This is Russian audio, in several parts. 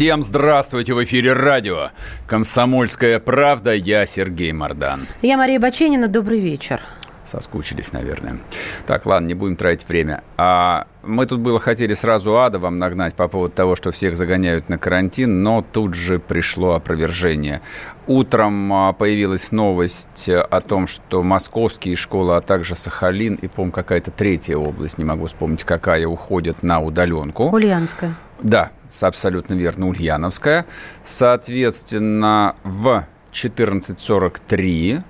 Всем здравствуйте! В эфире радио «Комсомольская правда». Я Сергей Мордан. Я Мария Баченина. Добрый вечер. Соскучились, наверное. Так, ладно, не будем тратить время. А мы тут было хотели сразу ада вам нагнать по поводу того, что всех загоняют на карантин, но тут же пришло опровержение. Утром а, появилась новость о том, что московские школы, а также Сахалин и, по-моему, какая-то третья область, не могу вспомнить какая, уходят на удаленку. Ульяновская. Да, абсолютно верно, Ульяновская. Соответственно, в 14.43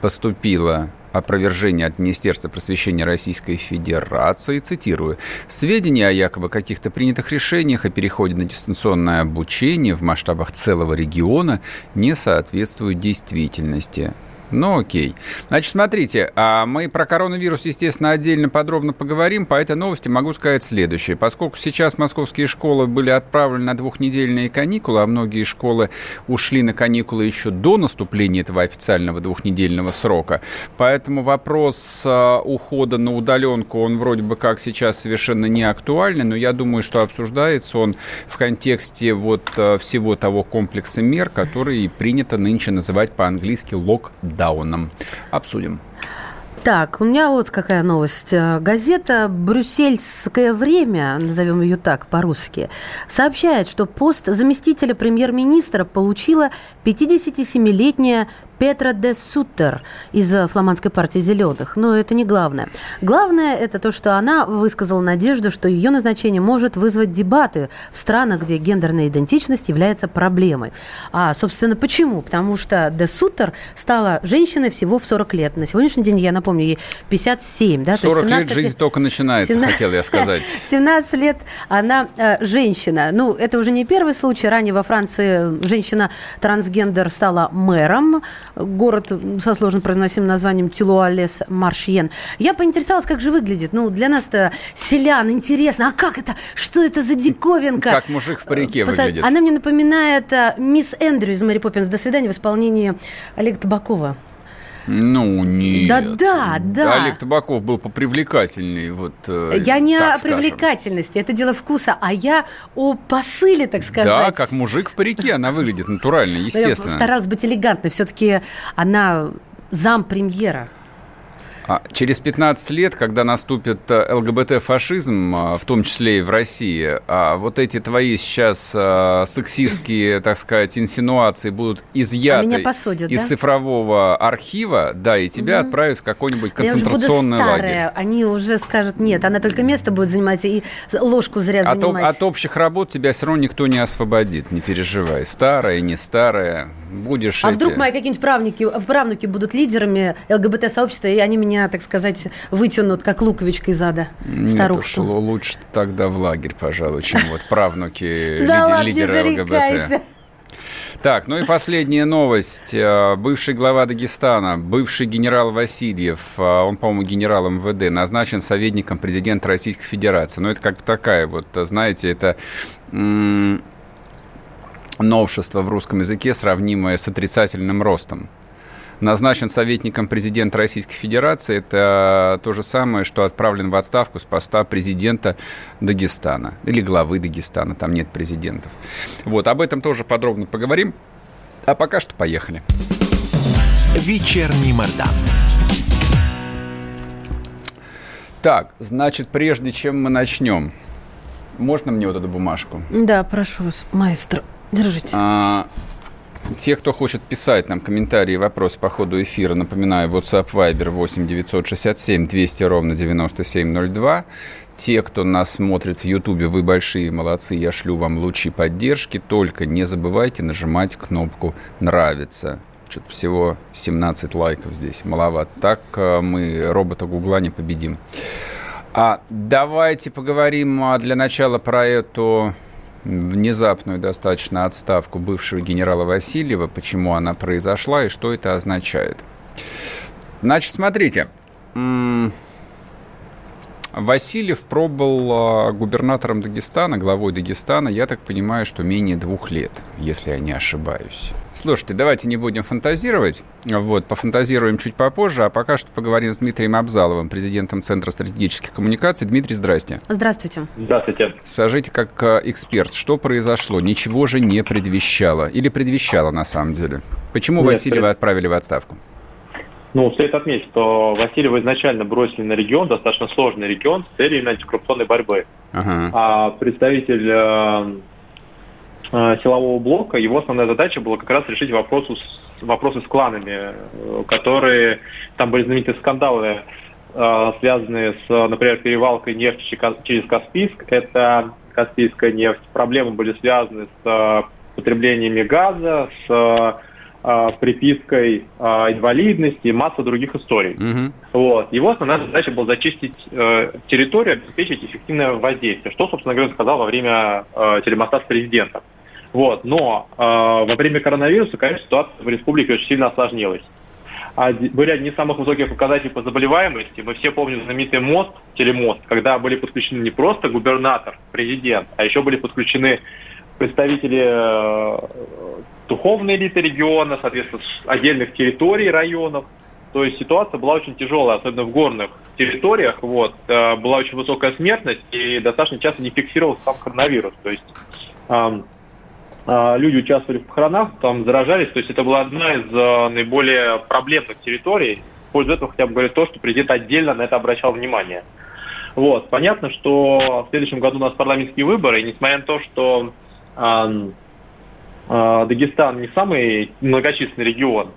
поступило опровержение от Министерства просвещения Российской Федерации, цитирую, «Сведения о якобы каких-то принятых решениях о переходе на дистанционное обучение в масштабах целого региона не соответствуют действительности». Ну, окей. Значит, смотрите, а мы про коронавирус, естественно, отдельно подробно поговорим. По этой новости могу сказать следующее. Поскольку сейчас московские школы были отправлены на двухнедельные каникулы, а многие школы ушли на каникулы еще до наступления этого официального двухнедельного срока, поэтому вопрос а, ухода на удаленку, он вроде бы как сейчас совершенно не актуальный, но я думаю, что обсуждается он в контексте вот а, всего того комплекса мер, которые принято нынче называть по-английски локдаун локдауном. Обсудим. Так, у меня вот какая новость. Э, газета «Брюссельское время», назовем ее так по-русски, сообщает, что пост заместителя премьер-министра получила 57-летняя Петра де Суттер из фламандской партии «Зеленых». Но это не главное. Главное – это то, что она высказала надежду, что ее назначение может вызвать дебаты в странах, где гендерная идентичность является проблемой. А, собственно, почему? Потому что де Суттер стала женщиной всего в 40 лет. На сегодняшний день, я напомню, ей 57. Да? 40 лет жизнь лет... только начинается, 17... хотел я сказать. 17 лет она э, женщина. Ну, это уже не первый случай. Ранее во Франции женщина-трансгендер стала мэром город со сложно произносимым названием Тилуалес Маршьен. Я поинтересовалась, как же выглядит. Ну, для нас-то селян интересно. А как это? Что это за диковинка? Как мужик в парике Посад... выглядит. Она мне напоминает э, мисс Эндрю из Мэри Поппинс. До свидания в исполнении Олега Табакова. Ну, нет. Да, да, да. Олег Табаков был попривлекательней. Вот, э, я не о скажем. привлекательности, это дело вкуса, а я о посыле, так сказать. Да, как мужик в парике она выглядит натурально, естественно. Я старалась быть элегантной, все-таки она зам премьера. А через 15 лет, когда наступит э, ЛГБТ-фашизм, э, в том числе и в России, а вот эти твои сейчас э, сексистские, так сказать, инсинуации будут изъяты а посудят, из да? цифрового архива, да, и тебя угу. отправят в какой-нибудь концентрационный я уже буду старая, лагерь. Они уже скажут, нет, она только место будет занимать и ложку зря от, занимать. От общих работ тебя все равно никто не освободит, не переживай. Старая, не старая, будешь А эти... вдруг мои какие-нибудь правнуки, правнуки будут лидерами ЛГБТ-сообщества, и они меня меня, так сказать, вытянут, как луковичка из ада. Нет уж, лучше тогда в лагерь, пожалуй, чем вот правнуки лидера ЛГБТ. Так, ну и последняя новость. Э, бывший глава Дагестана, бывший генерал Васильев, э, он, по-моему, генерал МВД, назначен советником президента Российской Федерации. Ну, это как такая вот, знаете, это новшество в русском языке, сравнимое с отрицательным ростом назначен советником президента Российской Федерации. Это то же самое, что отправлен в отставку с поста президента Дагестана или главы Дагестана. Там нет президентов. Вот, об этом тоже подробно поговорим. А пока что поехали. Вечерний Мордан. Так, значит, прежде чем мы начнем, можно мне вот эту бумажку? Да, прошу вас, маэстро, держите. А, те, кто хочет писать нам комментарии и вопросы по ходу эфира, напоминаю, WhatsApp Viber 8 967 200 ровно 9702. Те, кто нас смотрит в Ютубе, вы большие молодцы, я шлю вам лучи поддержки. Только не забывайте нажимать кнопку «Нравится». Что-то всего 17 лайков здесь, маловато. Так э, мы робота Гугла не победим. А давайте поговорим а, для начала про эту внезапную достаточно отставку бывшего генерала Васильева, почему она произошла и что это означает. Значит, смотрите, Васильев пробыл а, губернатором Дагестана, главой Дагестана, я так понимаю, что менее двух лет, если я не ошибаюсь. Слушайте, давайте не будем фантазировать. Вот, пофантазируем чуть попозже, а пока что поговорим с Дмитрием Абзаловым, президентом Центра стратегических коммуникаций. Дмитрий, здрасте. Здравствуйте. Здравствуйте. Скажите, как а, эксперт, что произошло? Ничего же не предвещало. Или предвещало на самом деле? Почему Нет, Васильева пред... отправили в отставку? Ну, стоит отметить, что Васильева изначально бросили на регион, достаточно сложный регион, с целью антикоррупционной борьбы. Ага. А представитель э, э, силового блока, его основная задача была как раз решить вопросы с, вопросы с кланами, которые... Там были знаменитые скандалы, э, связанные с, например, перевалкой нефти через Каспийск. Это Каспийская нефть. Проблемы были связаны с э, потреблениями газа, с э, припиской э, инвалидности и масса других историй. Угу. Вот. Его основная задача была зачистить э, территорию, обеспечить эффективное воздействие, что, собственно говоря, сказал во время э, телемоста с президентом. Вот. Но э, во время коронавируса, конечно, ситуация в республике очень сильно осложнилась. Были одни из самых высоких показателей по заболеваемости. Мы все помним знаменитый мост, телемост, когда были подключены не просто губернатор, президент, а еще были подключены представители духовной элиты региона, соответственно, отдельных территорий районов. То есть ситуация была очень тяжелая, особенно в горных территориях. Вот, э, была очень высокая смертность и достаточно часто не фиксировался сам коронавирус. То есть э, э, люди участвовали в похоронах, там заражались. То есть это была одна из э, наиболее проблемных территорий. В пользу этого хотя бы говорит то, что президент отдельно на это обращал внимание. Вот. Понятно, что в следующем году у нас парламентские выборы, и несмотря на то, что Дагестан не самый многочисленный регион.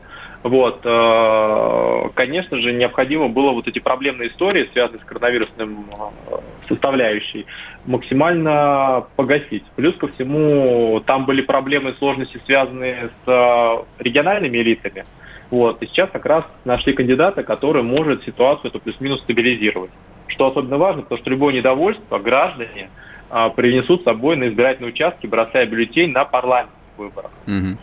Вот, э, конечно же, необходимо было вот эти проблемные истории, связанные с коронавирусным э, составляющей, максимально погасить. Плюс ко всему, там были проблемы и сложности, связанные с региональными элитами. Вот, и сейчас как раз нашли кандидата, который может ситуацию эту плюс-минус стабилизировать. Что особенно важно, потому что любое недовольство граждане принесут с собой на избирательные участки, бросая бюллетень на парламент выборах. Угу.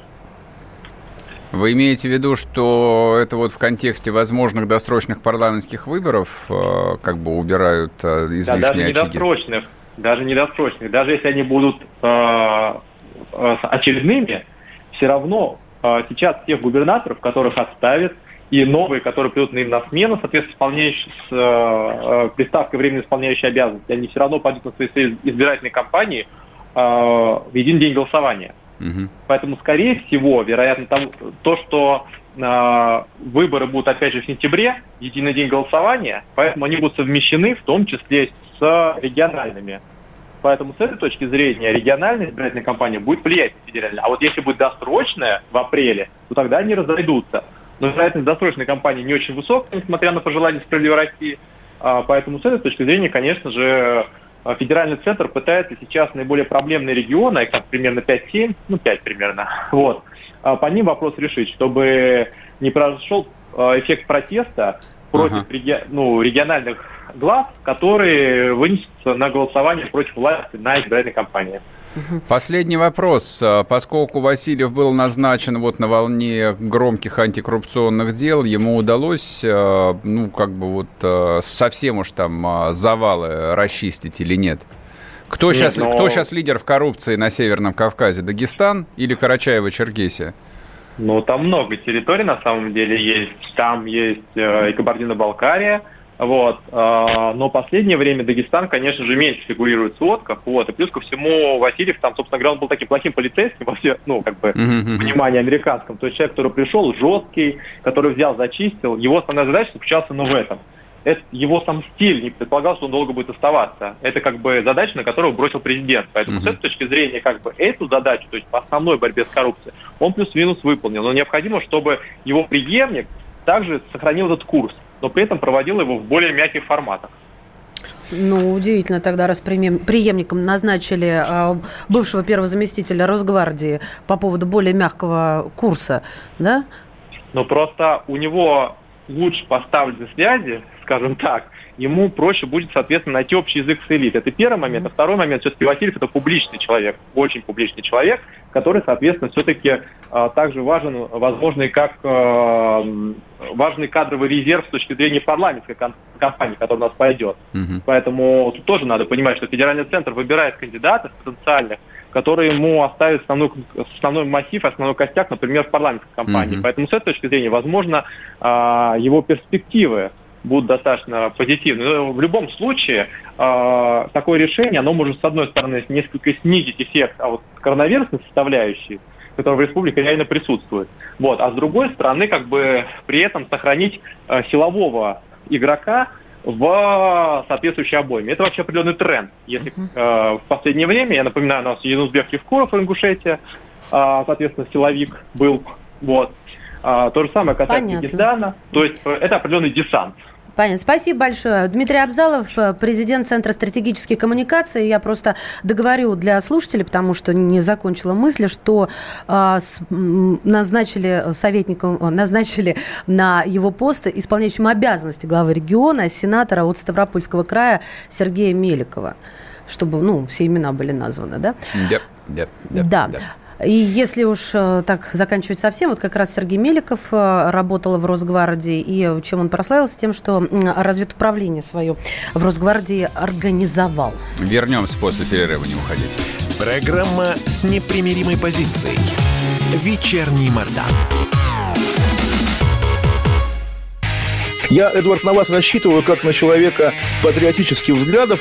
Вы имеете в виду, что это вот в контексте возможных досрочных парламентских выборов э, как бы убирают э, излишние да, даже очаги? Недосрочных, даже недосрочных. Даже если они будут э, э, очередными, все равно э, сейчас тех губернаторов, которых отставят, и новые, которые придут на им на смену, соответственно, исполняющие с э, э, приставкой временно исполняющие обязанности, они все равно пойдут на свои избирательные кампании э, в един день голосования. Угу. Поэтому, скорее всего, вероятно, там, то, что э, выборы будут, опять же, в сентябре, единый день голосования, поэтому они будут совмещены, в том числе с региональными. Поэтому с этой точки зрения региональная избирательная кампания будет влиять на федеральную. А вот если будет досрочная в апреле, то тогда они разойдутся. Но вероятность досрочной кампании не очень высокая, несмотря на пожелания справедливой России. А, поэтому с этой точки зрения, конечно же, федеральный центр пытается сейчас наиболее проблемные регионы, их там примерно 5-7, ну 5 примерно, вот, а по ним вопрос решить, чтобы не прошел а, эффект протеста против uh-huh. реги, ну, региональных глав, которые вынесутся на голосование против власти на избирательной кампании. Последний вопрос. А, поскольку Васильев был назначен вот на волне громких антикоррупционных дел, ему удалось, а, ну, как бы вот а, совсем уж там завалы расчистить или нет? Кто, нет, сейчас, но... кто сейчас лидер в коррупции на Северном Кавказе? Дагестан или Карачаево-Черкесия? Ну, там много территорий на самом деле есть. Там есть э, и Кабардино-Балкария, вот. А, но последнее время Дагестан, конечно же, меньше фигурирует в сводках. Вот. И плюс ко всему Васильев там, собственно говоря, он был таким плохим полицейским во все, ну, как бы, uh-huh. внимание американском. То есть человек, который пришел, жесткий, который взял, зачистил. Его основная задача заключалась ну, в этом. Это, его сам стиль не предполагал, что он долго будет оставаться. Это как бы задача, на которую бросил президент. Поэтому uh-huh. с этой точки зрения, как бы эту задачу, то есть по основной борьбе с коррупцией, он плюс-минус выполнил. Но необходимо, чтобы его преемник также сохранил этот курс но при этом проводил его в более мягких форматах. Ну, удивительно тогда, раз преемником назначили а, бывшего первого заместителя Росгвардии по поводу более мягкого курса, да? Ну, просто у него лучше поставлены связи, скажем так, ему проще будет, соответственно, найти общий язык с элитой. Это первый момент. А второй момент, все-таки Васильев это публичный человек, очень публичный человек, который, соответственно, все-таки э, также важен, возможно, и как э, важный кадровый резерв с точки зрения парламентской кампании, которая у нас пойдет. Угу. Поэтому тут тоже надо понимать, что федеральный центр выбирает кандидатов потенциальных, которые ему оставят основной, основной массив, основной костяк, например, в парламентской кампании. Угу. Поэтому с этой точки зрения, возможно, э, его перспективы будут достаточно позитивны. Но в любом случае, э, такое решение, оно может, с одной стороны, несколько снизить эффект а вот коронавирусной составляющей, которая в республике реально присутствует. Вот. А с другой стороны, как бы при этом сохранить э, силового игрока в соответствующей обойме. Это вообще определенный тренд. Если э, в последнее время, я напоминаю, у нас Янусбек Евкуров, Ингушетия, э, соответственно, силовик был. Вот. А, то же самое касается Дагестана. То есть это определенный десант. Понятно. Спасибо большое. Дмитрий Абзалов, э, президент Центра стратегических коммуникаций. Я просто договорю для слушателей, потому что не закончила мысль, что э, с, назначили советником, назначили на его пост исполняющим обязанности главы региона сенатора от Ставропольского края Сергея Меликова чтобы, ну, все имена были названы, да? Yep, yep, yep, да. И если уж э, так заканчивать совсем, вот как раз Сергей Меликов э, работал в Росгвардии, и чем он прославился? Тем, что разведуправление свое в Росгвардии организовал. Вернемся после перерыва, не уходите. Программа с непримиримой позицией. Вечерний Мордан. Я, Эдвард, на вас рассчитываю как на человека патриотических взглядов.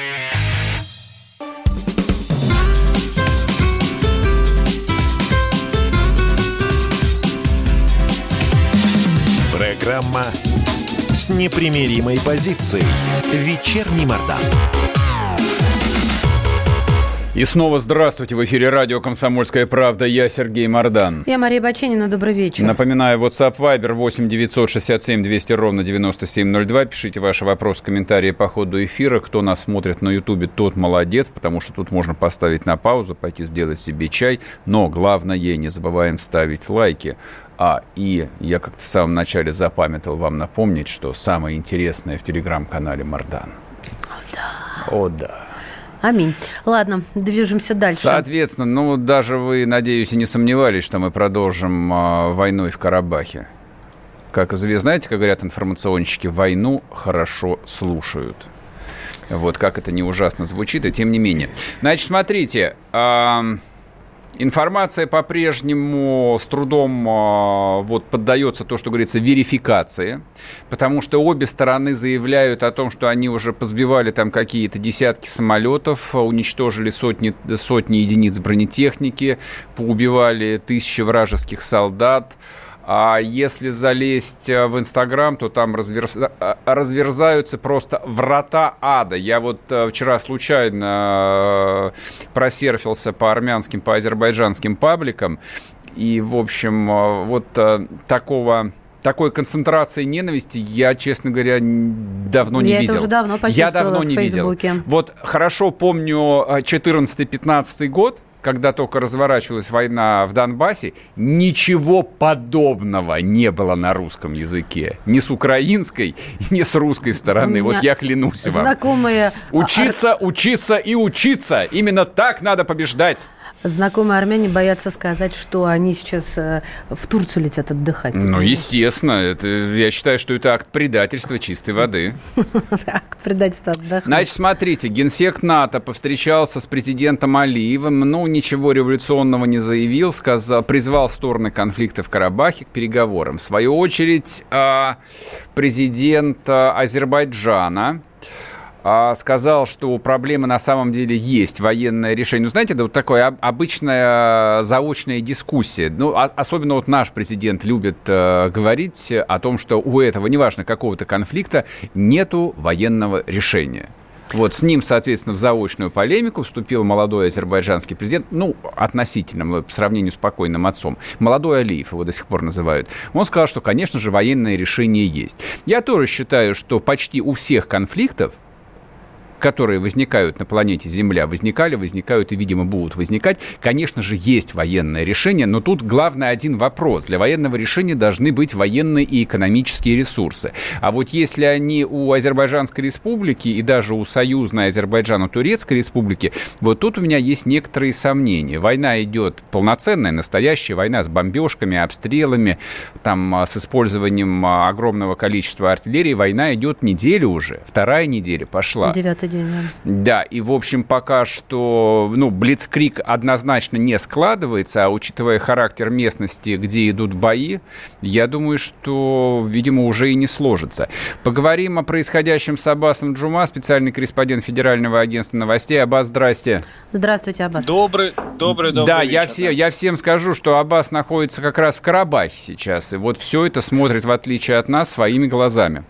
Программа с непримиримой позицией. Вечерний Мордан. И снова здравствуйте. В эфире радио «Комсомольская правда». Я Сергей Мордан. Я Мария Баченина. Добрый вечер. Напоминаю, WhatsApp Viber 8 967 200 ровно 9702. Пишите ваши вопросы, комментарии по ходу эфира. Кто нас смотрит на Ютубе, тот молодец, потому что тут можно поставить на паузу, пойти сделать себе чай. Но главное, не забываем ставить лайки. А, и я как-то в самом начале запамятовал вам напомнить, что самое интересное в телеграм-канале Мардан. О, да. О, да. Аминь. Ладно, движемся дальше. Соответственно, ну, даже вы, надеюсь, и не сомневались, что мы продолжим э, войной в Карабахе. Как вы знаете, как говорят информационщики, войну хорошо слушают. Вот как это не ужасно звучит, и тем не менее. Значит, смотрите, э, Информация по-прежнему с трудом э, вот, поддается то, что говорится, верификации, потому что обе стороны заявляют о том, что они уже позбивали там какие-то десятки самолетов, уничтожили сотни, сотни единиц бронетехники, поубивали тысячи вражеских солдат. А если залезть э, в Инстаграм, то там разверз... Э, разверзаются просто врата ада. Я вот э, вчера случайно просерфился по армянским, по азербайджанским пабликам. И, в общем, вот такого такой концентрации ненависти я, честно говоря, давно не я видел. Это уже давно я давно не видел. Вот хорошо помню 14-15 год, когда только разворачивалась война в Донбассе, ничего подобного не было на русском языке. Ни с украинской, ни с русской стороны. Вот я клянусь вам. Знакомые... Учиться, учиться и учиться. Именно так надо побеждать. Знакомые армяне боятся сказать, что они сейчас э, в Турцию летят отдыхать. Ну, естественно. Это, я считаю, что это акт предательства чистой воды. Акт предательства отдыхать. Значит, смотрите, генсек НАТО повстречался с президентом Алиевым. Ну, ничего революционного не заявил, сказал, призвал стороны конфликта в Карабахе к переговорам. В свою очередь, а, президент а, Азербайджана а, сказал, что проблемы на самом деле есть военное решение. Ну, знаете, это вот такая обычная заочная дискуссия. Ну, особенно вот наш президент любит э, говорить о том, что у этого, неважно какого-то конфликта, нету военного решения. Вот с ним, соответственно, в заочную полемику вступил молодой азербайджанский президент, ну, относительно, по сравнению с покойным отцом, молодой Алиев его до сих пор называют. Он сказал, что, конечно же, военное решение есть. Я тоже считаю, что почти у всех конфликтов которые возникают на планете Земля, возникали, возникают и, видимо, будут возникать, конечно же, есть военное решение, но тут главный один вопрос. Для военного решения должны быть военные и экономические ресурсы. А вот если они у Азербайджанской республики и даже у союзной Азербайджана-Турецкой республики, вот тут у меня есть некоторые сомнения. Война идет полноценная, настоящая война с бомбежками, обстрелами, там, а, с использованием а, огромного количества артиллерии. Война идет неделю уже, вторая неделя пошла. Девятый совпадение. Да, и, в общем, пока что, ну, Блицкрик однозначно не складывается, а учитывая характер местности, где идут бои, я думаю, что, видимо, уже и не сложится. Поговорим о происходящем с Аббасом Джума, специальный корреспондент Федерального агентства новостей. Аббас, здрасте. Здравствуйте, Аббас. Добрый, добрый, добрый Да, вечер, я, все, я всем скажу, что Аббас находится как раз в Карабахе сейчас, и вот все это смотрит, в отличие от нас, своими глазами.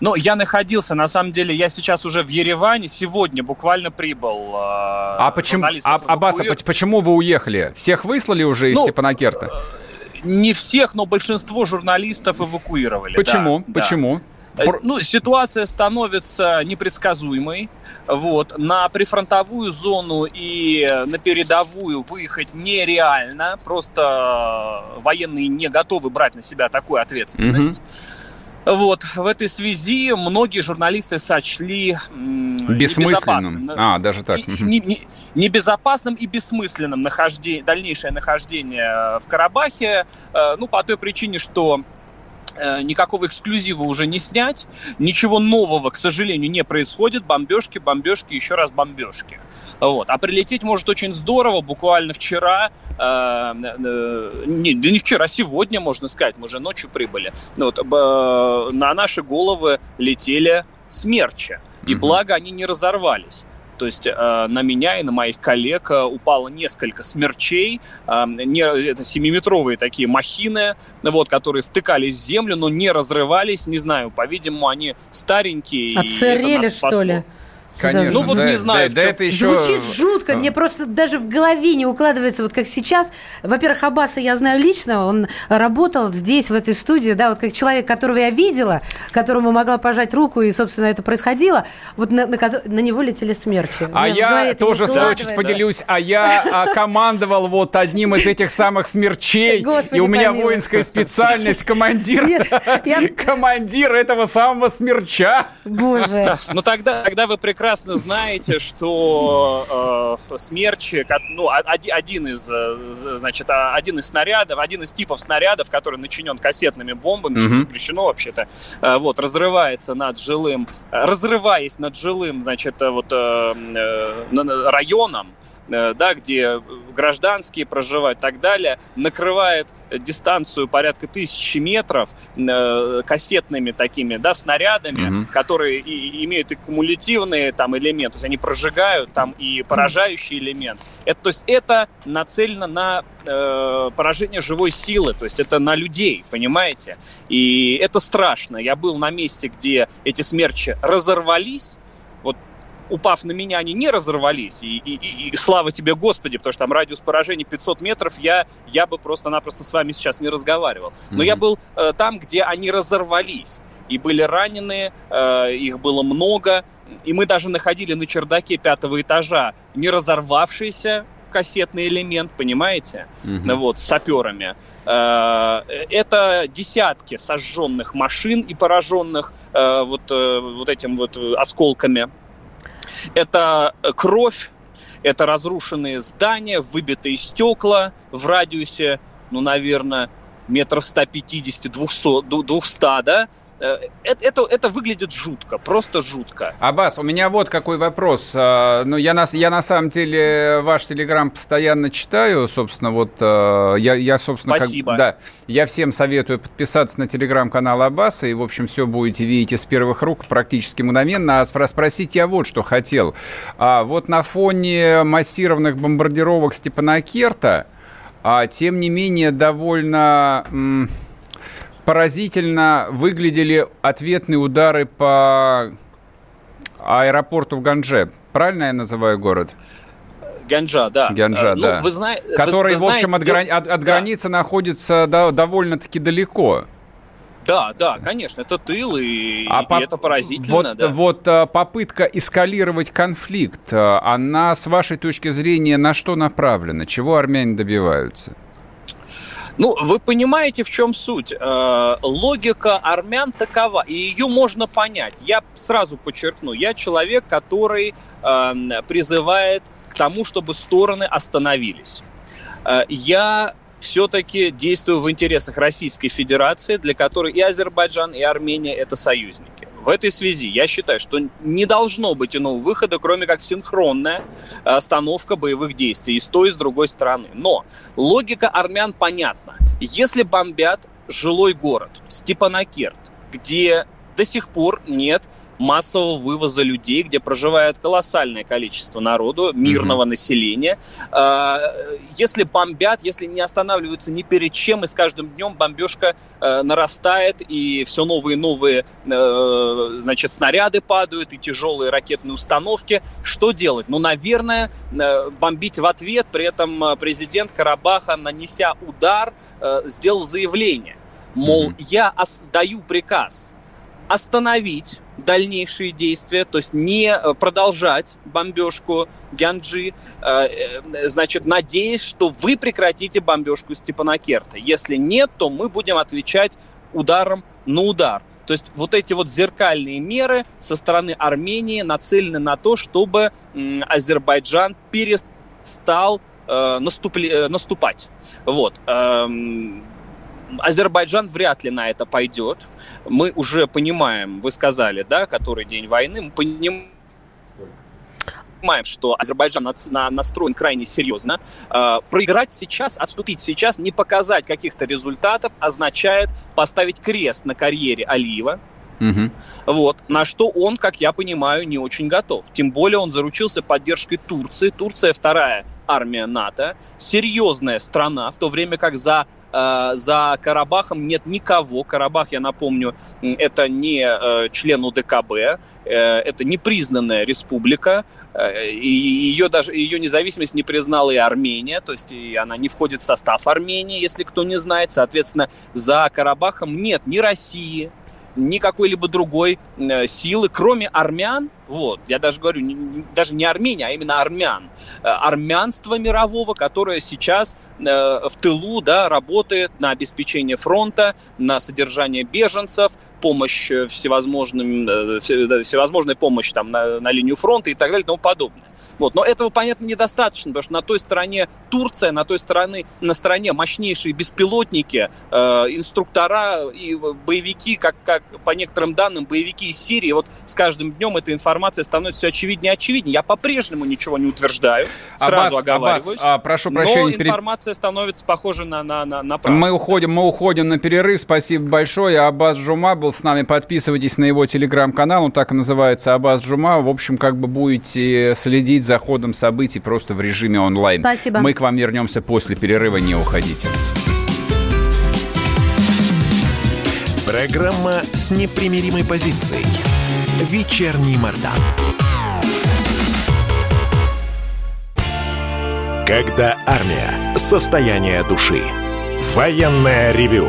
Ну, я находился, на самом деле, я сейчас уже в Ереване, сегодня буквально прибыл. Э, а почему, а, Аббас, а почему вы уехали? Всех выслали уже из ну, Степанакерта? Э, не всех, но большинство журналистов эвакуировали. Почему? Да, Почему? Да. Э, ну, ситуация становится непредсказуемой. Вот. На прифронтовую зону и на передовую выехать нереально. Просто военные не готовы брать на себя такую ответственность. Угу. Вот, в этой связи многие журналисты сочли бессмысленным. А, даже так. Не, не, небезопасным и бессмысленным нахождение, дальнейшее нахождение в Карабахе, э, ну, по той причине, что э, никакого эксклюзива уже не снять, ничего нового, к сожалению, не происходит, бомбежки, бомбежки, еще раз бомбежки. Вот. А прилететь может очень здорово. Буквально вчера, э, э, не, да не вчера, а сегодня, можно сказать, мы же ночью прибыли. Вот, э, на наши головы летели смерчи. И угу. благо они не разорвались. То есть э, на меня и на моих коллег э, упало несколько смерчей, э, не, это семиметровые такие махины, вот, которые втыкались в землю, но не разрывались. Не знаю, по-видимому, они старенькие. Отсырели, что ли? Конечно. Ну вот да, не знаю. Да, да это еще... Звучит жутко. Мне просто даже в голове не укладывается, вот как сейчас. Во-первых, Аббаса я знаю лично. Он работал здесь, в этой студии, да, вот как человек, которого я видела, которому могла пожать руку, и, собственно, это происходило. Вот на, на, на него летели смерчи. А я тоже, в свою очередь, поделюсь. А я а, командовал вот одним из этих самых смерчей. Господи, и у меня помилуй. воинская специальность командир. Командир этого самого смерча. Боже. Ну тогда, тогда вы прекрасно прекрасно знаете, что э, смерчи, ну, один из, э, значит, а, один из снарядов, один из типов снарядов, который начинен кассетными бомбами, mm-hmm. что запрещено вообще-то, э, вот, разрывается над жилым, разрываясь над жилым, значит, э, вот, э, э, районом, Э, да, где гражданские проживают и так далее, накрывает дистанцию порядка тысячи метров э, кассетными такими, да, снарядами, угу. которые и, имеют и кумулятивные там элементы, то есть они прожигают там и поражающий элемент. Это, то есть это нацелено на э, поражение живой силы, то есть это на людей, понимаете? И это страшно. Я был на месте, где эти смерчи разорвались, упав на меня, они не разорвались. И, и, и, и слава тебе, Господи, потому что там радиус поражения 500 метров, я, я бы просто-напросто с вами сейчас не разговаривал. Но mm-hmm. я был э, там, где они разорвались. И были раненые, э, их было много. И мы даже находили на чердаке пятого этажа не разорвавшийся кассетный элемент, понимаете? Mm-hmm. Вот, с саперами. Э, это десятки сожженных машин и пораженных э, вот, э, вот этим вот осколками это э, кровь, это разрушенные здания, выбитые стекла в радиусе, ну, наверное, метров 150-200, 200, да, это, это, это выглядит жутко, просто жутко. Аббас, у меня вот какой вопрос. А, ну, я на, я на самом деле ваш телеграм постоянно читаю, собственно, вот э, я, я собственно... Спасибо. Как, да, я всем советую подписаться на телеграм-канал Аббаса, и, в общем, все будете видеть из первых рук практически мгновенно. А спросить я вот что хотел. А вот на фоне массированных бомбардировок Степанакерта, а, тем не менее, довольно... М- поразительно выглядели ответные удары по аэропорту в Ганже. Правильно я называю город? Ганджа, да. Ганджа, ну, да. Вы зна... Который, вы, вы в общем, знаете, от, грани... от, от да. границы находится да, довольно-таки далеко. Да, да, конечно, это тыл, и, а и по... это поразительно. Вот, да. вот э, попытка эскалировать конфликт, э, она, с вашей точки зрения, на что направлена? Чего армяне добиваются? Ну, вы понимаете, в чем суть. Э, логика армян такова, и ее можно понять. Я сразу подчеркну, я человек, который э, призывает к тому, чтобы стороны остановились. Э, я все-таки действую в интересах Российской Федерации, для которой и Азербайджан, и Армения – это союзники. В этой связи я считаю, что не должно быть иного выхода, кроме как синхронная остановка боевых действий и с той, и с другой стороны. Но логика армян понятна. Если бомбят жилой город Степанакерт, где до сих пор нет массового вывоза людей, где проживает колоссальное количество народу, мирного mm-hmm. населения. А, если бомбят, если не останавливаются ни перед чем, и с каждым днем бомбежка э, нарастает, и все новые и новые э, значит, снаряды падают, и тяжелые ракетные установки, что делать? Ну, наверное, э, бомбить в ответ, при этом президент Карабаха, нанеся удар, сделал заявление. Мол, mm-hmm. я даю приказ остановить дальнейшие действия, то есть не э, продолжать бомбежку Гянджи, э, э, значит, надеясь, что вы прекратите бомбежку Степанакерта. Если нет, то мы будем отвечать ударом на удар. То есть вот эти вот зеркальные меры со стороны Армении нацелены на то, чтобы Азербайджан перестал наступ... наступать. Вот. Эм, Азербайджан вряд ли на это пойдет. Мы уже понимаем, вы сказали, да, который день войны, мы понимаем, что Азербайджан настроен крайне серьезно. А, проиграть сейчас, отступить сейчас, не показать каких-то результатов означает поставить крест на карьере Алиева, Угу. Вот, на что он, как я понимаю, не очень готов. Тем более он заручился поддержкой Турции. Турция вторая армия НАТО, серьезная страна, в то время как за за Карабахом нет никого. Карабах, я напомню, это не э, член УДКБ, э, это непризнанная республика, и ее даже ее независимость не признала и Армения, то есть и она не входит в состав Армении, если кто не знает. Соответственно, за Карабахом нет ни России, ни какой-либо другой силы, кроме армян, вот, я даже говорю, даже не Армения, а именно армян. Э, армянство мирового, которое сейчас э, в тылу да, работает на обеспечение фронта, на содержание беженцев, помощь всевозможным, э, всевозможная помощь там, на, на линию фронта и так далее и тому подобное. Вот. Но этого, понятно, недостаточно, потому что на той стороне Турция, на той стороне, на стороне мощнейшие беспилотники, э, инструктора и боевики, как, как по некоторым данным, боевики из Сирии. Вот с каждым днем эта информация становится все очевиднее и очевиднее. Я по-прежнему ничего не утверждаю, сразу Аббас, оговариваюсь. Аббас, а, прошу прощения. Но информация перед... становится похожа на, на, на, на правду. Мы уходим, мы уходим на перерыв. Спасибо большое. Аббас Жума был с нами. Подписывайтесь на его телеграм-канал. Он так и называется Аббас Жума. В общем, как бы будете следить за ходом событий просто в режиме онлайн. Спасибо. Мы к вам вернемся после перерыва. Не уходите. Программа с непримиримой позицией. Вечерний Мордан. Когда армия. Состояние души. Военное ревю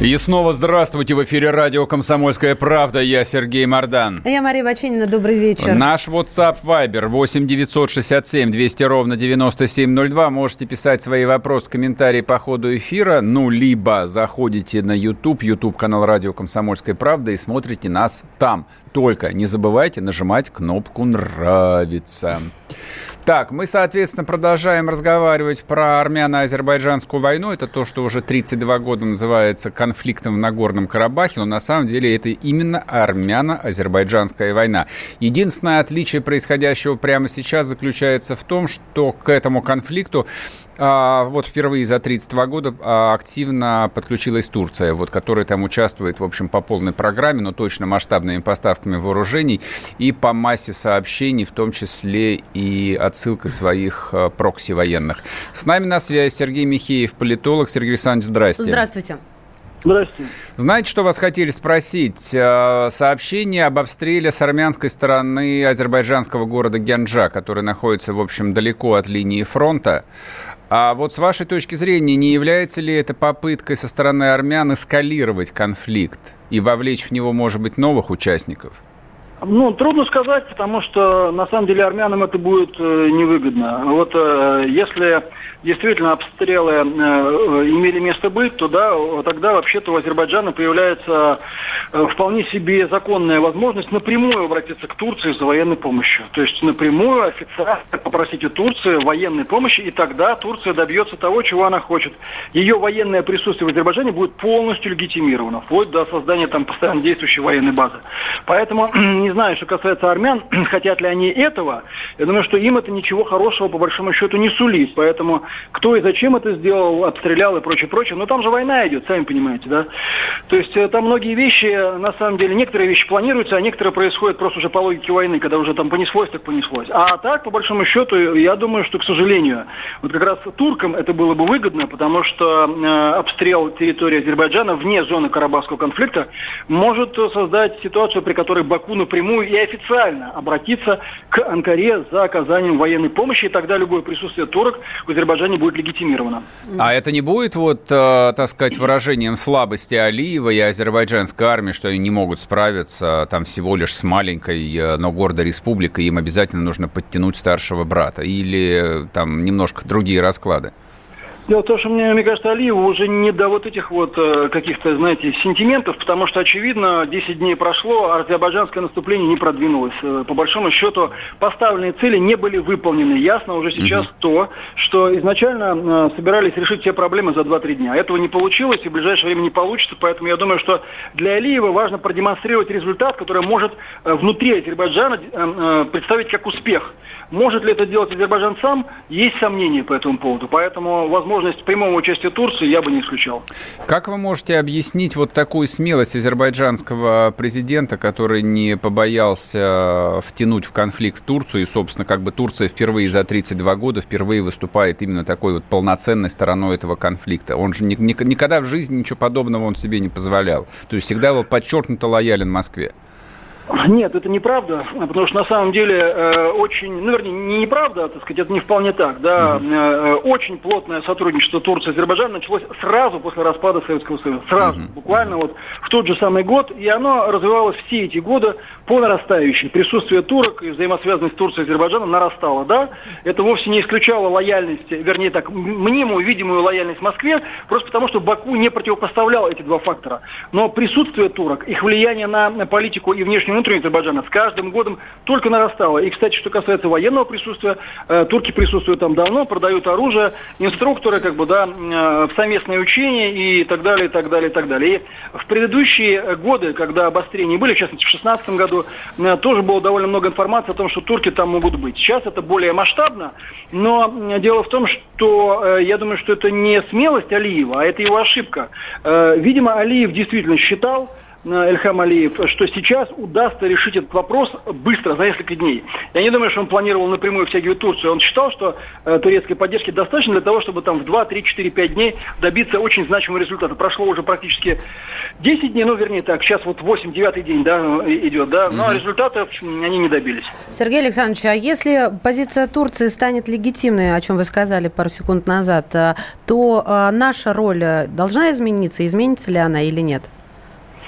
И снова здравствуйте. В эфире радио «Комсомольская правда». Я Сергей Мордан. Я Мария Баченина. Добрый вечер. Наш WhatsApp Viber 8 967 200 ровно 9702. Можете писать свои вопросы, комментарии по ходу эфира. Ну, либо заходите на YouTube, YouTube канал радио «Комсомольская правда» и смотрите нас там. Только не забывайте нажимать кнопку «Нравится». Так, мы, соответственно, продолжаем разговаривать про армяно-азербайджанскую войну. Это то, что уже 32 года называется конфликтом в Нагорном Карабахе, но на самом деле это именно армяно-азербайджанская война. Единственное отличие происходящего прямо сейчас заключается в том, что к этому конфликту вот впервые за 32 года а, активно подключилась Турция, вот, которая там участвует, в общем, по полной программе, но точно масштабными поставками вооружений и по массе сообщений, в том числе и отсылка своих а, прокси военных. С нами на связи Сергей Михеев, политолог. Сергей Александрович, здрасте. Здравствуйте. Здравствуйте. Знаете, что вас хотели спросить? Сообщение об обстреле с армянской стороны азербайджанского города Гянджа, который находится, в общем, далеко от линии фронта. А вот с вашей точки зрения, не является ли это попыткой со стороны армян эскалировать конфликт и вовлечь в него, может быть, новых участников? Ну, трудно сказать, потому что на самом деле армянам это будет э, невыгодно. Вот э, если действительно обстрелы э, имели место быть, то да, тогда вообще-то у Азербайджана появляется э, вполне себе законная возможность напрямую обратиться к Турции за военной помощью. То есть напрямую официально попросить у Турции военной помощи, и тогда Турция добьется того, чего она хочет. Ее военное присутствие в Азербайджане будет полностью легитимировано, вплоть до создания там постоянно действующей военной базы. Поэтому не знаю, что касается армян, хотят ли они этого. Я думаю, что им это ничего хорошего по большому счету не сулит. Поэтому кто и зачем это сделал, обстрелял и прочее, прочее. Но там же война идет, сами понимаете, да. То есть э, там многие вещи, на самом деле, некоторые вещи планируются, а некоторые происходят просто уже по логике войны, когда уже там понеслось, так понеслось. А так, по большому счету, я думаю, что, к сожалению, вот как раз туркам это было бы выгодно, потому что э, обстрел территории Азербайджана вне зоны Карабахского конфликта может создать ситуацию, при которой Баку напрямую и официально обратиться к Анкаре за оказанием военной помощи, и тогда любое присутствие турок в Азербайджане будет легитимировано. А это не будет, вот, э, так сказать, выражением слабости Алиева и азербайджанской армии, что они не могут справиться там всего лишь с маленькой, э, но гордой республикой, им обязательно нужно подтянуть старшего брата? Или э, там немножко другие расклады? Дело в том, что мне, мне кажется, Алиеву уже не до вот этих вот э, каких-то, знаете, сентиментов, потому что, очевидно, 10 дней прошло, а азербайджанское наступление не продвинулось. Э, по большому счету, поставленные цели не были выполнены. Ясно уже сейчас угу. то, что изначально э, собирались решить все проблемы за 2-3 дня. Этого не получилось и в ближайшее время не получится, поэтому я думаю, что для Алиева важно продемонстрировать результат, который может внутри Азербайджана представить как успех. Может ли это делать Азербайджан сам, есть сомнения по этому поводу. Поэтому возможность прямого участия Турции я бы не исключал. Как вы можете объяснить вот такую смелость азербайджанского президента, который не побоялся втянуть в конфликт Турцию, и, собственно, как бы Турция впервые за 32 года впервые выступает именно такой вот полноценной стороной этого конфликта. Он же ни, ни, никогда в жизни ничего подобного он себе не позволял. То есть всегда был подчеркнуто лоялен Москве. Нет, это неправда, потому что на самом деле э, очень, ну, вернее, не неправда, так сказать, это не вполне так, да, э, очень плотное сотрудничество Турции и Азербайджана началось сразу после распада Советского Союза, сразу, mm-hmm. буквально вот в тот же самый год, и оно развивалось все эти годы по нарастающей. Присутствие турок и взаимосвязанность Турции и Азербайджана нарастало, да, это вовсе не исключало лояльность, вернее так, мнимую, видимую лояльность Москве, просто потому что Баку не противопоставлял эти два фактора. Но присутствие турок, их влияние на политику и внешнюю внутренней Азербайджана с каждым годом только нарастало. И, кстати, что касается военного присутствия, э, турки присутствуют там давно, продают оружие, инструкторы, как бы, да, э, в совместные учения и так далее, и так далее, и так далее. И в предыдущие годы, когда обострения были, в частности, в 2016 году, э, тоже было довольно много информации о том, что турки там могут быть. Сейчас это более масштабно, но дело в том, что я думаю, что это не смелость Алиева, а это его ошибка. Видимо, Алиев действительно считал, Эльхам Алиев, что сейчас удастся решить этот вопрос быстро, за несколько дней. Я не думаю, что он планировал напрямую втягивать Турцию. Он считал, что э, турецкой поддержки достаточно для того, чтобы там в 2, 3, 4, 5 дней добиться очень значимого результата. Прошло уже практически 10 дней, ну, вернее так, сейчас вот 8, 9 день да, идет, да, но угу. результатов они не добились. Сергей Александрович, а если позиция Турции станет легитимной, о чем вы сказали пару секунд назад, э, то э, наша роль должна измениться? Изменится ли она или нет?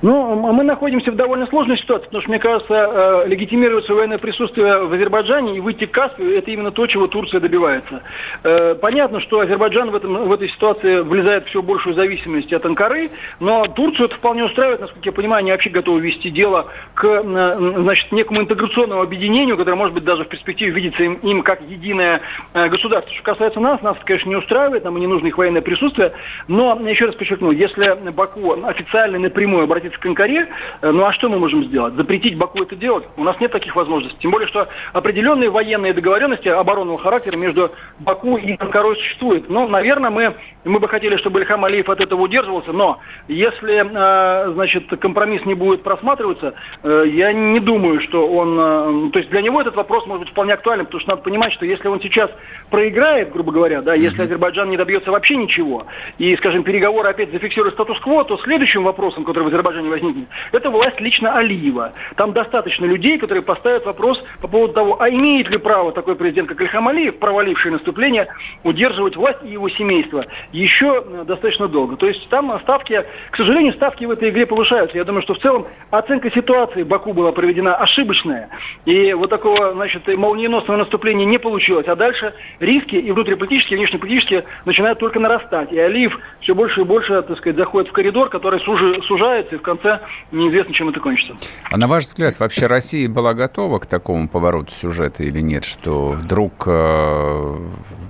Ну, мы находимся в довольно сложной ситуации, потому что, мне кажется, э, легитимировать свое военное присутствие в Азербайджане и выйти к Каспию – это именно то, чего Турция добивается. Э, понятно, что Азербайджан в, этом, в этой ситуации влезает в все большую зависимость от Анкары, но Турцию это вполне устраивает, насколько я понимаю, они вообще готовы вести дело к э, значит, некому интеграционному объединению, которое, может быть, даже в перспективе видится им, им как единое государство. Что касается нас, нас, конечно, не устраивает, нам не нужно их военное присутствие, но, еще раз подчеркну, если Баку официально напрямую обратится обратиться к Анкаре, э, ну а что мы можем сделать? Запретить Баку это делать? У нас нет таких возможностей. Тем более, что определенные военные договоренности оборонного характера между Баку и Анкарой существуют. Ну, наверное, мы, мы бы хотели, чтобы Ильхам Алиев от этого удерживался, но если, э, значит, компромисс не будет просматриваться, э, я не думаю, что он... То есть для него этот вопрос может быть вполне актуальным, потому что надо понимать, что если он сейчас проиграет, грубо говоря, да, если Азербайджан не добьется вообще ничего, и, скажем, переговоры опять зафиксируют статус-кво, то следующим вопросом, который в Азербайджане не возникнет, это власть лично Алиева. Там достаточно людей, которые поставят вопрос по поводу того, а имеет ли право такой президент, как Ильхам Алиев, проваливший наступление, удерживать власть и его семейство еще э, достаточно долго. То есть там ставки, к сожалению, ставки в этой игре повышаются. Я думаю, что в целом оценка ситуации в Баку была проведена ошибочная. И вот такого, значит, молниеносного наступления не получилось. А дальше риски и внутриполитические, и внешнеполитические начинают только нарастать. И Алиев все больше и больше, так сказать, заходит в коридор, который сужается, в конце неизвестно, чем это кончится. А на ваш взгляд, вообще Россия была готова к такому повороту сюжета или нет, что вдруг э,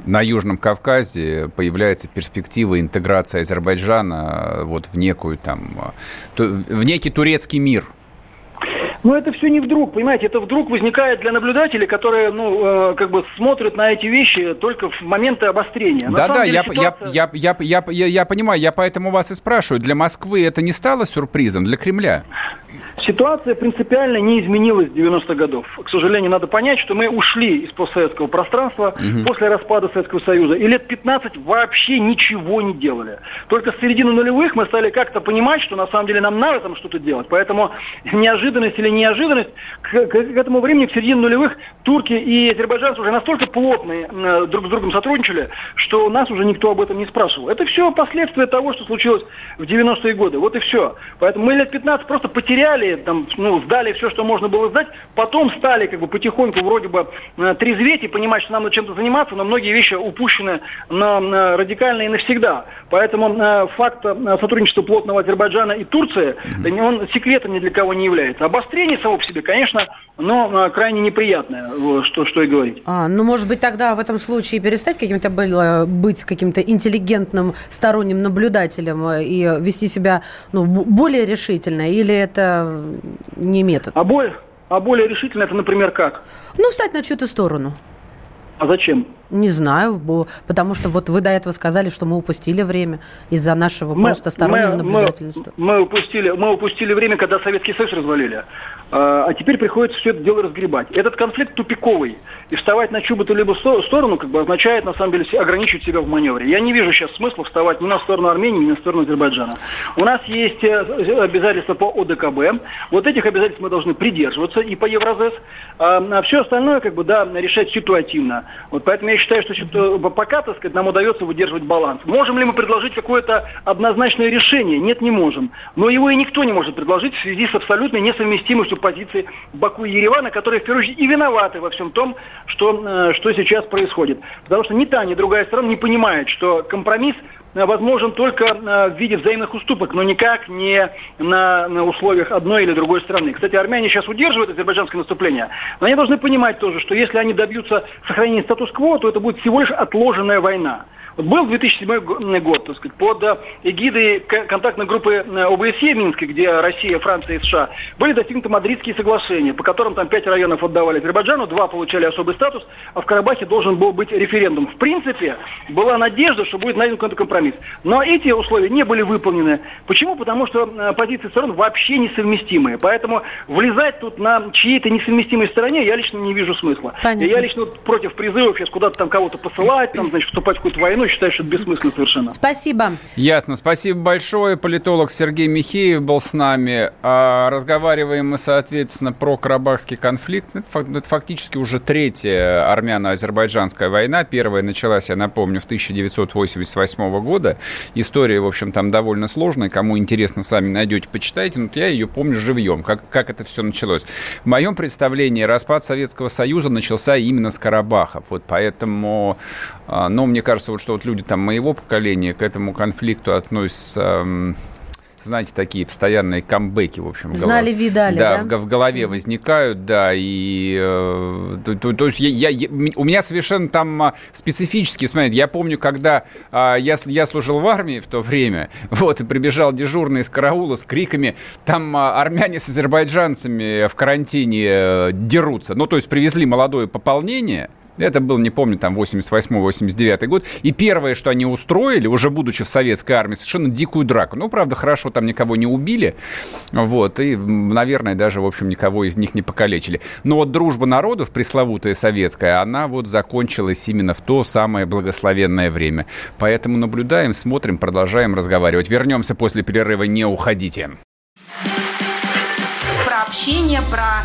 на Южном Кавказе появляется перспектива интеграции Азербайджана вот в некую там, э, в некий турецкий мир – но это все не вдруг, понимаете, это вдруг возникает для наблюдателей, которые, ну, э, как бы смотрят на эти вещи только в моменты обострения. Да-да, я, ситуация... я, я, я, я, я понимаю, я поэтому вас и спрашиваю. Для Москвы это не стало сюрпризом, для Кремля? Ситуация принципиально не изменилась с 90-х годов. К сожалению, надо понять, что мы ушли из постсоветского пространства угу. после распада Советского Союза. И лет 15 вообще ничего не делали. Только с середины нулевых мы стали как-то понимать, что на самом деле нам надо там что-то делать. Поэтому неожиданность или неожиданность, к, к, к этому времени, к середине нулевых, турки и азербайджанцы уже настолько плотно э, друг с другом сотрудничали, что нас уже никто об этом не спрашивал. Это все последствия того, что случилось в 90-е годы. Вот и все. Поэтому мы лет 15 просто потеряли сдали, там, ну, сдали все, что можно было сдать, потом стали как бы потихоньку вроде бы э, трезветь и понимать, что нам надо чем-то заниматься, но многие вещи упущены на, на радикально и навсегда. Поэтому э, факт э, сотрудничества плотного Азербайджана и Турции, mm-hmm. он секретом ни для кого не является. Обострение само по себе, конечно, но э, крайне неприятное, что, что и говорить. А, ну, может быть, тогда в этом случае перестать каким-то быть каким-то интеллигентным сторонним наблюдателем и вести себя ну, более решительно? Или это не метод. А более, а более решительно это, например, как? Ну, встать на чью-то сторону. А зачем? Не знаю, потому что вот вы до этого сказали, что мы упустили время из-за нашего мы, просто стороннего мы, наблюдательства. Мы, мы, упустили, мы упустили время, когда Советский Союз развалили. А, а теперь приходится все это дело разгребать. Этот конфликт тупиковый. И вставать на чью бы то либо сторону как бы означает, на самом деле, ограничивать себя в маневре. Я не вижу сейчас смысла вставать ни на сторону Армении, ни на сторону Азербайджана. У нас есть э, обязательства по ОДКБ. Вот этих обязательств мы должны придерживаться и по Евразес. А, а все остальное, как бы, да, решать ситуативно. Вот поэтому я считаю, что пока, так сказать, нам удается выдерживать баланс. Можем ли мы предложить какое-то однозначное решение? Нет, не можем. Но его и никто не может предложить в связи с абсолютной несовместимостью позиции Баку и Еревана, которые, в первую очередь, и виноваты во всем том, что, э, что сейчас происходит. Потому что ни та, ни другая сторона не понимает, что компромисс э, возможен только э, в виде взаимных уступок, но никак не на, на условиях одной или другой страны. Кстати, армяне сейчас удерживают азербайджанское наступление, но они должны понимать тоже, что если они добьются сохранения статус-кво, то это будет всего лишь отложенная война. Был 2007 год, так сказать, под эгидой контактной группы ОБСЕ в Минске, где Россия, Франция и США, были достигнуты мадридские соглашения, по которым там пять районов отдавали Азербайджану, два получали особый статус, а в Карабахе должен был быть референдум. В принципе, была надежда, что будет найден какой-то компромисс. Но эти условия не были выполнены. Почему? Потому что позиции сторон вообще несовместимые. Поэтому влезать тут на чьей-то несовместимой стороне я лично не вижу смысла. Понятно. Я лично против призывов сейчас куда-то там кого-то посылать, там, значит, вступать в какую-то войну, считаю, что это бессмысленно совершенно. Спасибо. Ясно. Спасибо большое. Политолог Сергей Михеев был с нами. А, разговариваем мы, соответственно, про Карабахский конфликт. Это фактически уже третья армяно-азербайджанская война. Первая началась, я напомню, в 1988 года. История, в общем, там довольно сложная. Кому интересно, сами найдете, почитайте. Но я ее помню живьем, как, как это все началось. В моем представлении распад Советского Союза начался именно с Карабаха. Вот поэтому, ну, мне кажется, вот что вот люди там моего поколения к этому конфлику относятся знаете, такие постоянные камбэки, в общем. Знали, голов... видали, да? Да, в, в голове возникают, да, и э, то, то, то есть я, я, у меня совершенно там а, специфические, смотрите, я помню, когда э, я, я служил в армии в то время, вот, и прибежал дежурный из караула с криками, там э, армяне с азербайджанцами в карантине э, дерутся, ну, то есть привезли молодое пополнение, это был, не помню, там 88-89 год. И первое, что они устроили, уже будучи в советской армии, совершенно дикую драку. Ну, правда, хорошо, там никого не убили. Вот. И, наверное, даже, в общем, никого из них не покалечили. Но вот дружба народов, пресловутая советская, она вот закончилась именно в то самое благословенное время. Поэтому наблюдаем, смотрим, продолжаем разговаривать. Вернемся после перерыва, не уходите общение, про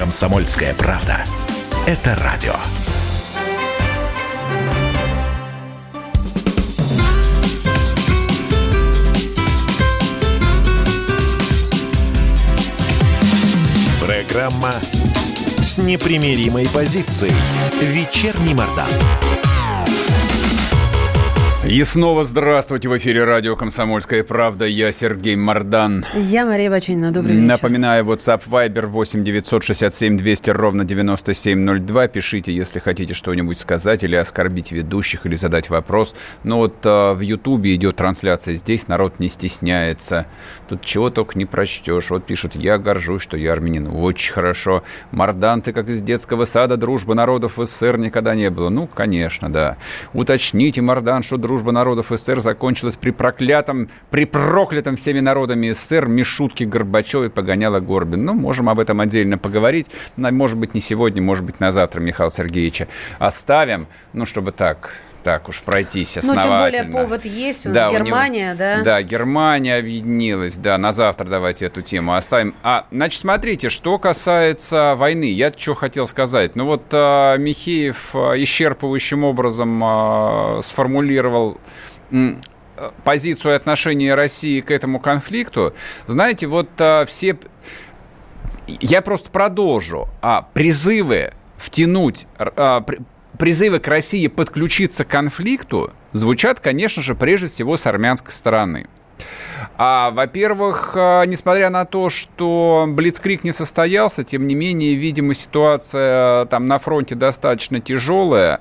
Комсомольская правда. Это радио. Программа с непримиримой позицией. Вечерний Мордан. И снова здравствуйте в эфире радио «Комсомольская правда». Я Сергей Мордан. Я Мария Бачинина. Добрый вечер. Напоминаю, WhatsApp Viber 8 967 200 ровно 9702. Пишите, если хотите что-нибудь сказать или оскорбить ведущих, или задать вопрос. Но вот а, в Ютубе идет трансляция. Здесь народ не стесняется. Тут чего только не прочтешь. Вот пишут, я горжусь, что я армянин. Очень хорошо. Мордан, ты как из детского сада. Дружбы народов в СССР никогда не было. Ну, конечно, да. Уточните, Мордан, что дружба народов СССР закончилась при проклятом, при проклятом всеми народами СССР Мишутке Горбачевой погоняла Горбин. Ну, можем об этом отдельно поговорить. Может быть, не сегодня, может быть, на завтра Михаила Сергеевича оставим. Ну, чтобы так так уж пройтись основательно. Ну, тем более повод есть, у нас да, Германия, него, да? Да, Германия объединилась, да, на завтра давайте эту тему оставим. А, значит, смотрите, что касается войны, я что хотел сказать. Ну вот а, Михеев а, исчерпывающим образом а, сформулировал позицию отношения России к этому конфликту. Знаете, вот а, все... Я просто продолжу. А, призывы втянуть... А, призывы к России подключиться к конфликту звучат, конечно же, прежде всего с армянской стороны. А, во-первых, а, несмотря на то, что Блицкрик не состоялся, тем не менее, видимо, ситуация там на фронте достаточно тяжелая.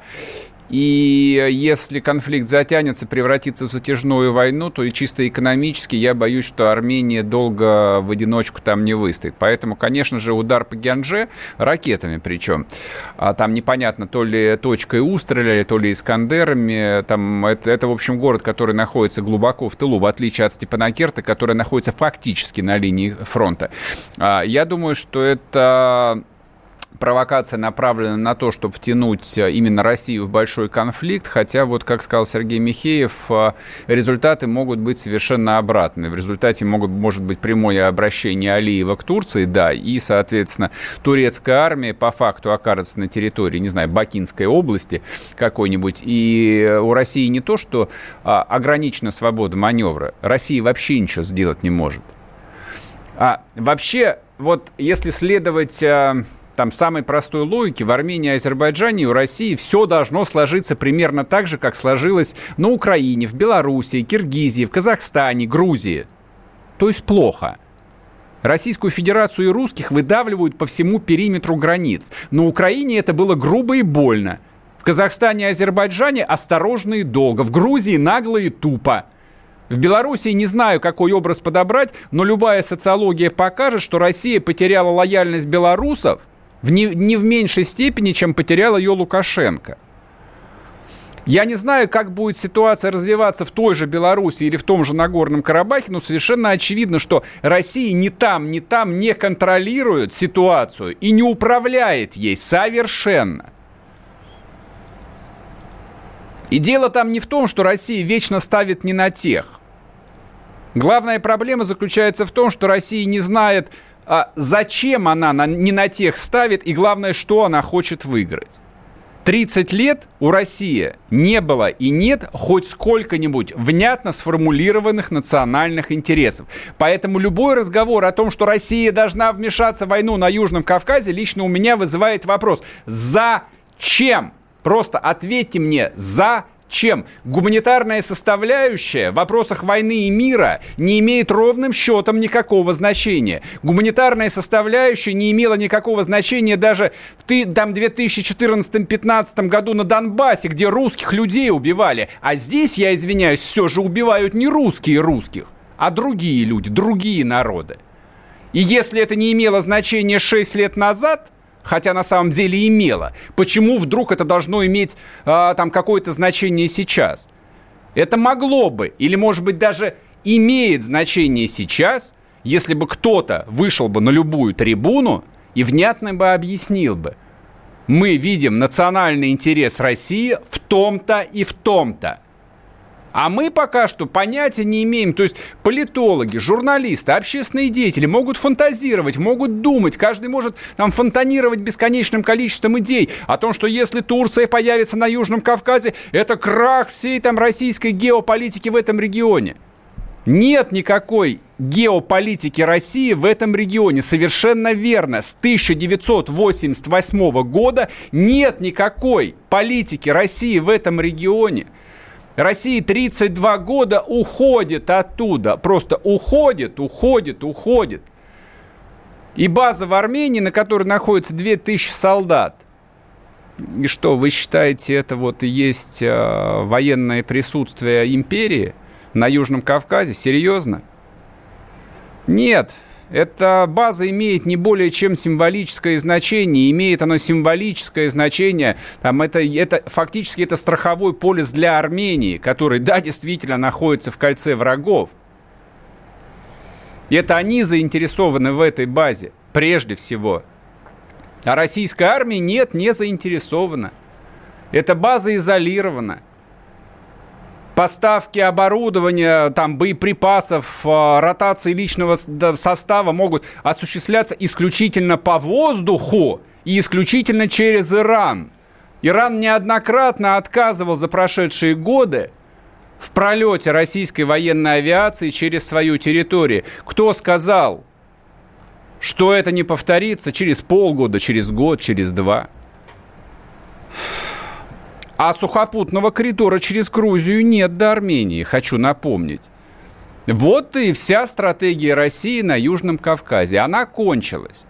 И если конфликт затянется, превратится в затяжную войну, то и чисто экономически я боюсь, что Армения долго в одиночку там не выстоит. Поэтому, конечно же, удар по Гянже, ракетами причем, а там непонятно, то ли точкой У стреляли, то ли Искандерами. Там это, это, в общем, город, который находится глубоко в тылу, в отличие от Степанакерта, который находится фактически на линии фронта. А, я думаю, что это провокация направлена на то, чтобы втянуть э, именно Россию в большой конфликт, хотя вот, как сказал Сергей Михеев, э, результаты могут быть совершенно обратными. В результате могут, может быть прямое обращение Алиева к Турции, да, и, соответственно, турецкая армия по факту окажется на территории, не знаю, Бакинской области какой-нибудь, и у России не то, что а, ограничена свобода маневра, Россия вообще ничего сделать не может. А вообще, вот если следовать там самой простой логики, в Армении, Азербайджане и у России все должно сложиться примерно так же, как сложилось на Украине, в Белоруссии, Киргизии, в Казахстане, Грузии. То есть плохо. Российскую Федерацию и русских выдавливают по всему периметру границ. На Украине это было грубо и больно. В Казахстане и Азербайджане осторожно и долго. В Грузии нагло и тупо. В Беларуси не знаю, какой образ подобрать, но любая социология покажет, что Россия потеряла лояльность белорусов – в не, не в меньшей степени, чем потерял ее Лукашенко. Я не знаю, как будет ситуация развиваться в той же Беларуси или в том же Нагорном Карабахе, но совершенно очевидно, что Россия ни там, ни там не контролирует ситуацию и не управляет ей совершенно. И дело там не в том, что Россия вечно ставит не на тех. Главная проблема заключается в том, что Россия не знает, зачем она на, не на тех ставит и главное, что она хочет выиграть. 30 лет у России не было и нет хоть сколько-нибудь внятно сформулированных национальных интересов. Поэтому любой разговор о том, что Россия должна вмешаться в войну на Южном Кавказе, лично у меня вызывает вопрос. Зачем? Просто ответьте мне, зачем? Чем гуманитарная составляющая в вопросах войны и мира не имеет ровным счетом никакого значения. Гуманитарная составляющая не имела никакого значения даже в там, 2014-2015 году на Донбассе, где русских людей убивали. А здесь, я извиняюсь, все же убивают не русские русских, а другие люди, другие народы. И если это не имело значения 6 лет назад – хотя на самом деле имело. Почему вдруг это должно иметь э, там какое-то значение сейчас? Это могло бы, или может быть даже имеет значение сейчас, если бы кто-то вышел бы на любую трибуну и внятно бы объяснил бы. Мы видим национальный интерес России в том-то и в том-то. А мы пока что понятия не имеем. То есть политологи, журналисты, общественные деятели могут фантазировать, могут думать. Каждый может там фонтанировать бесконечным количеством идей о том, что если Турция появится на Южном Кавказе, это крах всей там российской геополитики в этом регионе. Нет никакой геополитики России в этом регионе. Совершенно верно. С 1988 года нет никакой политики России в этом регионе. Россия 32 года уходит оттуда. Просто уходит, уходит, уходит. И база в Армении, на которой находится 2000 солдат. И что, вы считаете, это вот и есть э, военное присутствие империи на Южном Кавказе? Серьезно? Нет, эта база имеет не более чем символическое значение. Имеет оно символическое значение. Там это, это, фактически это страховой полис для Армении, который, да, действительно находится в кольце врагов. И это они заинтересованы в этой базе, прежде всего. А российская армия нет, не заинтересована. Эта база изолирована поставки оборудования, там, боеприпасов, а, ротации личного состава могут осуществляться исключительно по воздуху и исключительно через Иран. Иран неоднократно отказывал за прошедшие годы в пролете российской военной авиации через свою территорию. Кто сказал, что это не повторится через полгода, через год, через два? А сухопутного коридора через Грузию нет до Армении, хочу напомнить. Вот и вся стратегия России на Южном Кавказе. Она кончилась.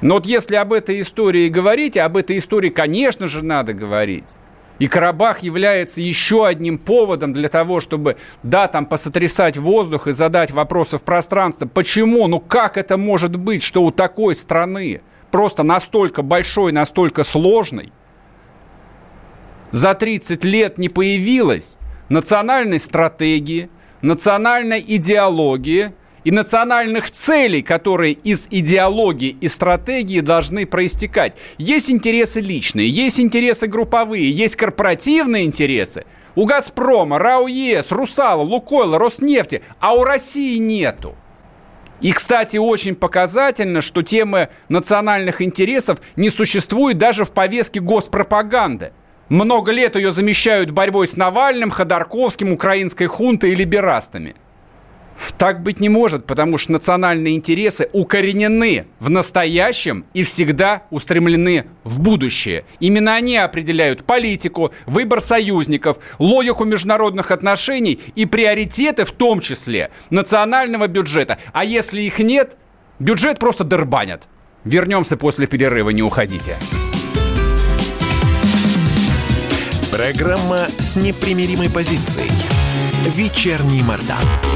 Но вот если об этой истории говорить, об этой истории, конечно же, надо говорить. И Карабах является еще одним поводом для того, чтобы, да, там посотрясать воздух и задать вопросы в пространство. Почему? Ну как это может быть, что у такой страны просто настолько большой, настолько сложный, за 30 лет не появилось национальной стратегии, национальной идеологии и национальных целей, которые из идеологии и стратегии должны проистекать. Есть интересы личные, есть интересы групповые, есть корпоративные интересы. У «Газпрома», РАО ЕС, «Русала», «Лукойла», «Роснефти», а у России нету. И, кстати, очень показательно, что темы национальных интересов не существует даже в повестке госпропаганды. Много лет ее замещают борьбой с Навальным, Ходорковским, украинской хунтой и либерастами. Так быть не может, потому что национальные интересы укоренены в настоящем и всегда устремлены в будущее. Именно они определяют политику, выбор союзников, логику международных отношений и приоритеты, в том числе национального бюджета. А если их нет, бюджет просто дербанят. Вернемся после перерыва, не уходите. Программа с непримиримой позицией. Вечерний Мордан.